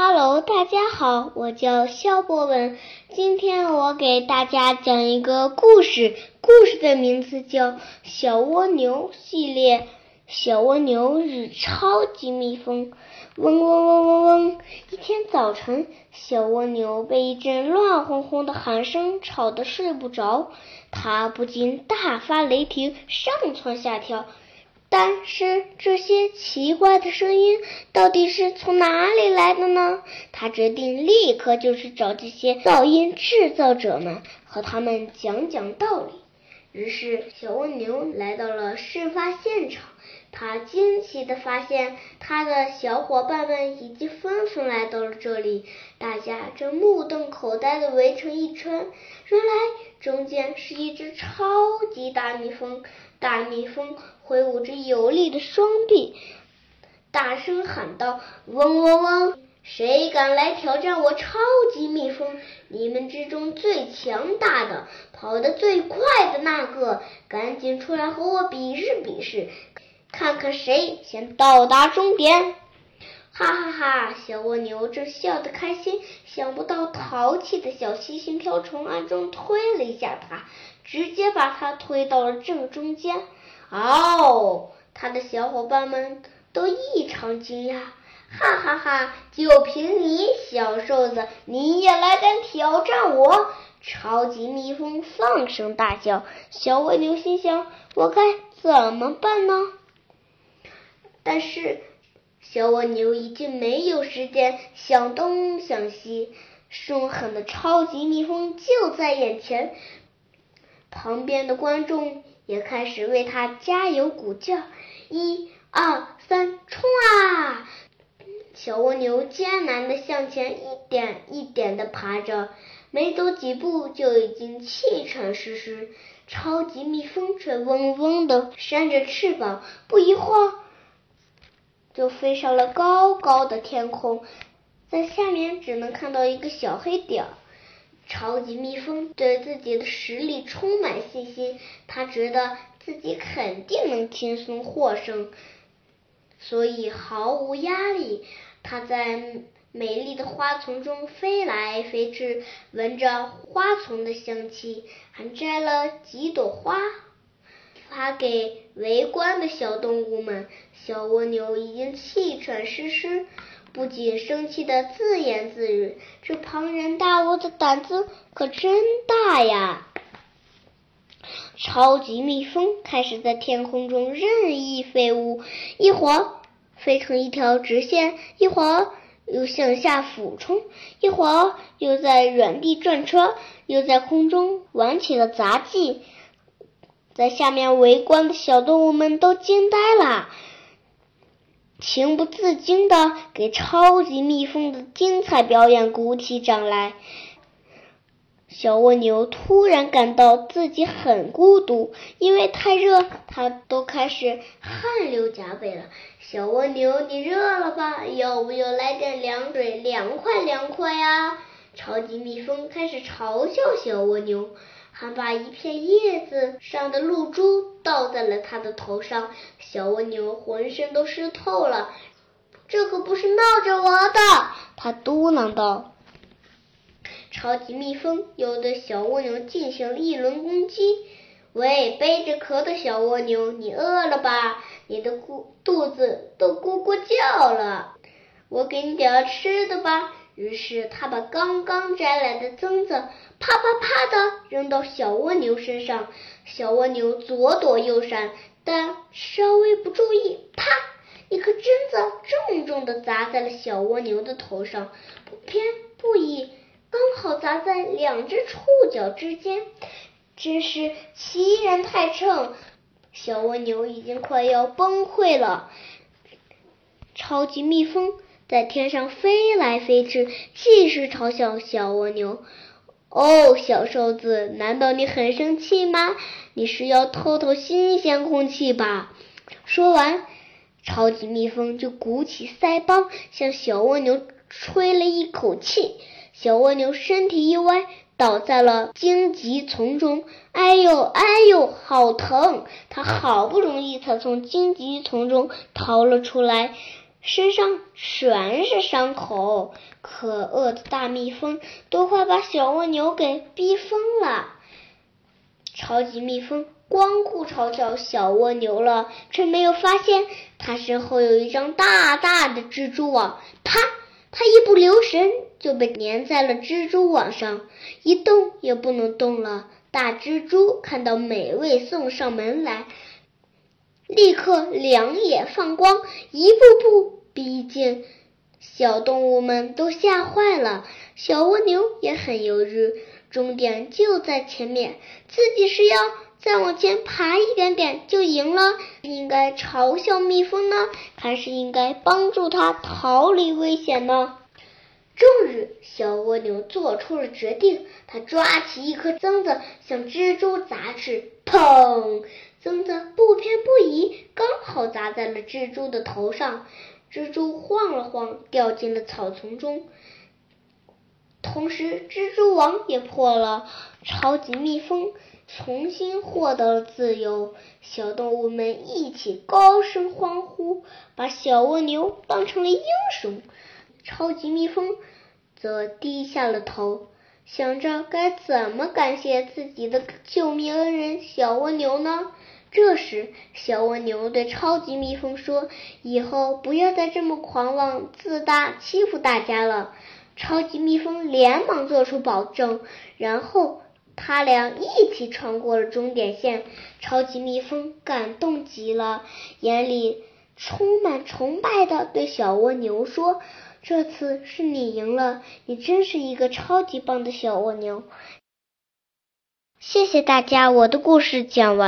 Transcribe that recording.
Hello，大家好，我叫肖博文。今天我给大家讲一个故事，故事的名字叫《小蜗牛系列》。小蜗牛是超级蜜蜂，嗡嗡嗡嗡嗡。一天早晨，小蜗牛被一阵乱哄哄的喊声吵得睡不着，它不禁大发雷霆，上蹿下跳。但是这些奇怪的声音到底是从哪里来的呢？他决定立刻就去找这些噪音制造者们，和他们讲讲道理。于是，小蜗牛来到了事发现场。他惊奇的发现，他的小伙伴们已经纷纷来到了这里，大家正目瞪口呆的围成一圈。原来，中间是一只超级大蜜蜂。大蜜蜂挥舞着有力的双臂，大声喊道：“嗡嗡嗡！谁敢来挑战我超级蜜蜂？你们之中最强大的、跑得最快的那个，赶紧出来和我比试比试，看看谁先到达终点！”哈哈哈！小蜗牛正笑得开心，想不到淘气的小七星瓢虫暗中推了一下它。直接把他推到了正中间，哦，他的小伙伴们都异常惊讶，哈哈哈！就凭你小瘦子，你也来敢挑战我？超级蜜蜂放声大叫。小蜗牛心想：我该怎么办呢？但是小蜗牛已经没有时间想东想西，凶狠的超级蜜蜂就在眼前。旁边的观众也开始为他加油鼓劲儿，一、二、三，冲啊！小蜗牛艰难的向前一点一点的爬着，没走几步就已经气喘吁吁。超级蜜蜂却嗡嗡的扇着翅膀，不一会儿就飞上了高高的天空，在下面只能看到一个小黑点儿。超级蜜蜂对自己的实力充满信心，他觉得自己肯定能轻松获胜，所以毫无压力。他在美丽的花丛中飞来飞去，闻着花丛的香气，还摘了几朵花，发给围观的小动物们。小蜗牛已经气喘吁吁。不仅生气的自言自语：“这庞然大物的胆子可真大呀！”超级蜜蜂开始在天空中任意飞舞，一会儿飞成一条直线，一会儿又向下俯冲，一会儿又在原地转圈，又在空中玩起了杂技。在下面围观的小动物们都惊呆了。情不自禁的给超级蜜蜂的精彩表演鼓起掌来。小蜗牛突然感到自己很孤独，因为太热，它都开始汗流浃背了。小蜗牛，你热了吧？要不要来点凉水，凉快凉快呀？超级蜜蜂开始嘲笑小蜗牛。还把一片叶子上的露珠倒在了他的头上，小蜗牛浑身都湿透了。这可不是闹着玩的，他嘟囔道。超级蜜蜂又对小蜗牛进行了一轮攻击。喂，背着壳的小蜗牛，你饿了吧？你的咕肚子都咕咕叫了，我给你点吃的吧。于是他把刚刚摘来的榛子啪啪啪的扔到小蜗牛身上，小蜗牛左躲右闪，但稍微不注意，啪！一颗榛子重重的砸在了小蜗牛的头上，不偏不倚，刚好砸在两只触角之间，真是欺人太甚！小蜗牛已经快要崩溃了。超级蜜蜂。在天上飞来飞去，继续嘲笑小蜗牛。哦，小瘦子，难道你很生气吗？你是要透透新鲜空气吧？说完，超级蜜蜂就鼓起腮帮，向小蜗牛吹了一口气。小蜗牛身体一歪，倒在了荆棘丛中。哎呦，哎呦，好疼！它好不容易才从荆棘丛中逃了出来。身上全是伤口。可恶的大蜜蜂都快把小蜗牛给逼疯了。超级蜜蜂光顾嘲笑小蜗牛了，却没有发现它身后有一张大大的蜘蛛网。啪！它一不留神就被粘在了蜘蛛网上，一动也不能动了。大蜘蛛看到美味送上门来，立刻两眼放光，一步步毕竟。小动物们都吓坏了，小蜗牛也很犹豫，终点就在前面，自己是要再往前爬一点点就赢了。应该嘲笑蜜蜂呢，还是应该帮助它逃离危险呢？终于，小蜗牛做出了决定。它抓起一颗榛子向蜘蛛砸去，砰！榛子不偏不倚，刚好砸在了蜘蛛的头上。蜘蛛晃了晃，掉进了草丛中。同时，蜘蛛网也破了。超级蜜蜂重新获得了自由。小动物们一起高声欢呼，把小蜗牛当成了英雄。超级蜜蜂则低下了头，想着该怎么感谢自己的救命恩人小蜗牛呢？这时，小蜗牛对超级蜜蜂说：“以后不要再这么狂妄自大，欺负大家了。”超级蜜蜂连忙做出保证，然后他俩一起穿过了终点线。超级蜜蜂感动极了，眼里充满崇拜的对小蜗牛说。这次是你赢了，你真是一个超级棒的小蜗牛。谢谢大家，我的故事讲完。